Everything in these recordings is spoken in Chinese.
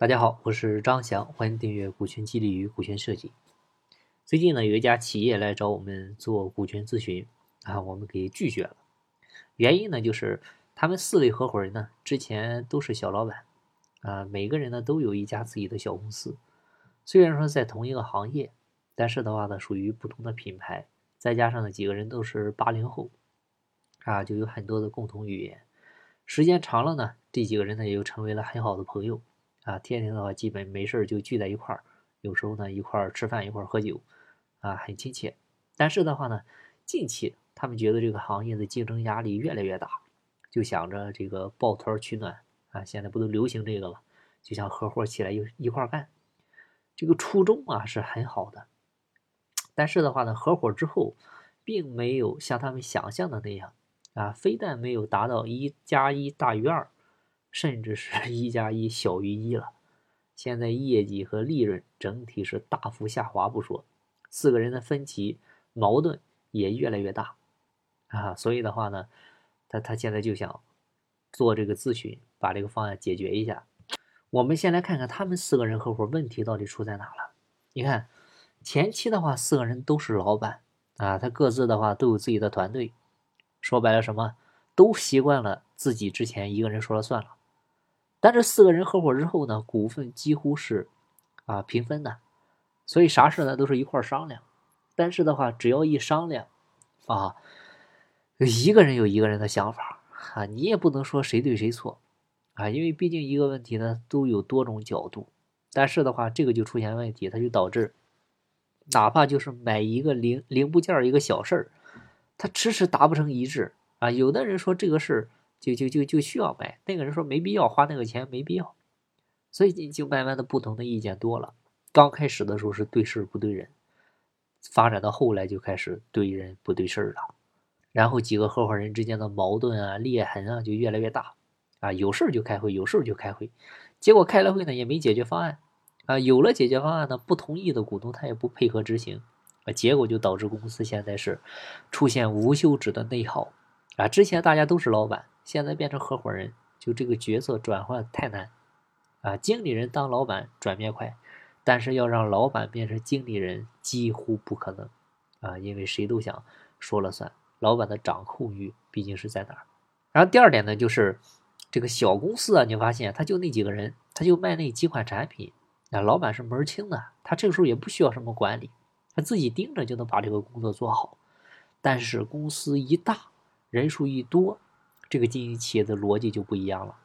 大家好，我是张翔，欢迎订阅股权激励与股权设计。最近呢，有一家企业来找我们做股权咨询啊，我们给拒绝了。原因呢，就是他们四位合伙人呢，之前都是小老板啊，每个人呢都有一家自己的小公司。虽然说在同一个行业，但是的话呢，属于不同的品牌。再加上呢，几个人都是八零后啊，就有很多的共同语言。时间长了呢，这几个人呢也就成为了很好的朋友。啊，天天的话，基本没事就聚在一块儿，有时候呢一块儿吃饭，一块儿喝酒，啊，很亲切。但是的话呢，近期他们觉得这个行业的竞争压力越来越大，就想着这个抱团取暖啊，现在不都流行这个了，就想合伙起来一一块儿干。这个初衷啊是很好的，但是的话呢，合伙之后，并没有像他们想象的那样啊，非但没有达到一加一大于二。甚至是一加一小于一了，现在业绩和利润整体是大幅下滑不说，四个人的分歧矛盾也越来越大啊，所以的话呢，他他现在就想做这个咨询，把这个方案解决一下。我们先来看看他们四个人合伙问题到底出在哪了。你看前期的话，四个人都是老板啊，他各自的话都有自己的团队，说白了什么都习惯了自己之前一个人说了算了。但这四个人合伙之后呢，股份几乎是啊平分的，所以啥事呢都是一块商量。但是的话，只要一商量啊，一个人有一个人的想法啊，你也不能说谁对谁错啊，因为毕竟一个问题呢都有多种角度。但是的话，这个就出现问题，它就导致哪怕就是买一个零零部件一个小事儿，他迟迟达不成一致啊。有的人说这个事儿。就就就就需要买，那个人说没必要花那个钱，没必要，所以就慢慢的不同的意见多了。刚开始的时候是对事不对人，发展到后来就开始对人不对事了。然后几个合伙人之间的矛盾啊、裂痕啊就越来越大啊，有事就开会，有事就开会，结果开了会呢也没解决方案啊，有了解决方案呢，不同意的股东他也不配合执行啊，结果就导致公司现在是出现无休止的内耗啊。之前大家都是老板。现在变成合伙人，就这个角色转换太难啊！经理人当老板转变快，但是要让老板变成经理人几乎不可能啊！因为谁都想说了算，老板的掌控欲毕竟是在哪儿。然后第二点呢，就是这个小公司啊，你发现他就那几个人，他就卖那几款产品，那老板是门儿清的，他这个时候也不需要什么管理，他自己盯着就能把这个工作做好。但是公司一大，人数一多。这个经营企业的逻辑就不一样了，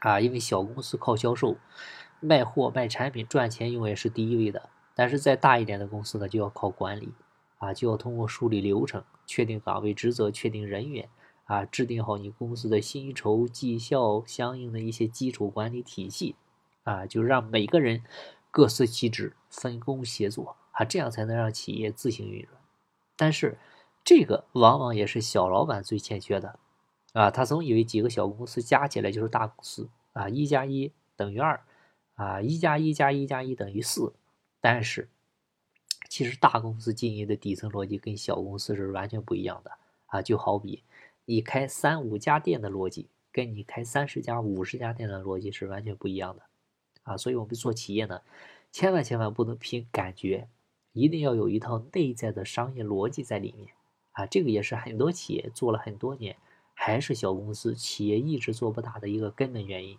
啊，因为小公司靠销售、卖货、卖产品赚钱永远是第一位的，但是再大一点的公司呢，就要靠管理，啊，就要通过梳理流程、确定岗位职责、确定人员，啊，制定好你公司的薪酬、绩效相应的一些基础管理体系，啊，就让每个人各司其职、分工协作，啊，这样才能让企业自行运转。但是这个往往也是小老板最欠缺的。啊，他总以为几个小公司加起来就是大公司啊，一加一等于二，啊，一加一加一加一等于四。但是，其实大公司经营的底层逻辑跟小公司是完全不一样的啊。就好比你开三五家店的逻辑，跟你开三十家、五十家店的逻辑是完全不一样的啊。所以，我们做企业呢，千万千万不能凭感觉，一定要有一套内在的商业逻辑在里面啊。这个也是很多企业做了很多年。还是小公司企业一直做不大的一个根本原因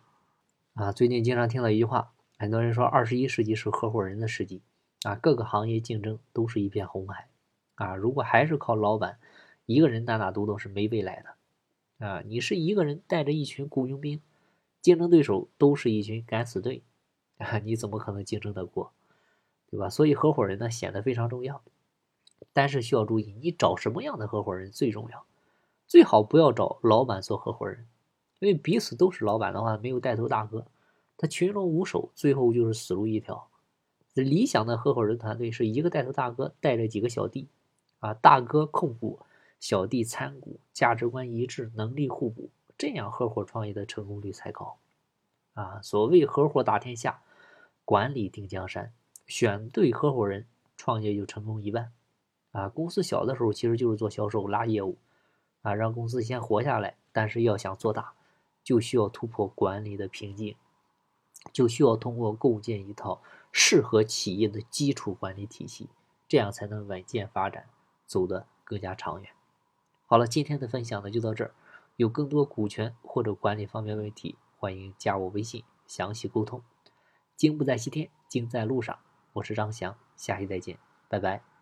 啊！最近经常听到一句话，很多人说二十一世纪是合伙人的世纪啊，各个行业竞争都是一片红海啊！如果还是靠老板一个人单打独斗是没未来的啊！你是一个人带着一群雇佣兵，竞争对手都是一群敢死队啊！你怎么可能竞争得过？对吧？所以合伙人呢显得非常重要，但是需要注意，你找什么样的合伙人最重要。最好不要找老板做合伙人，因为彼此都是老板的话，没有带头大哥，他群龙无首，最后就是死路一条。理想的合伙人团队是一个带头大哥带着几个小弟，啊，大哥控股，小弟参股，价值观一致，能力互补，这样合伙创业的成功率才高。啊，所谓合伙打天下，管理定江山，选对合伙人，创业就成功一半。啊，公司小的时候其实就是做销售拉业务。啊，让公司先活下来，但是要想做大，就需要突破管理的瓶颈，就需要通过构建一套适合企业的基础管理体系，这样才能稳健发展，走得更加长远。好了，今天的分享呢就到这儿。有更多股权或者管理方面问题，欢迎加我微信详细沟通。精不在西天，精在路上。我是张翔，下期再见，拜拜。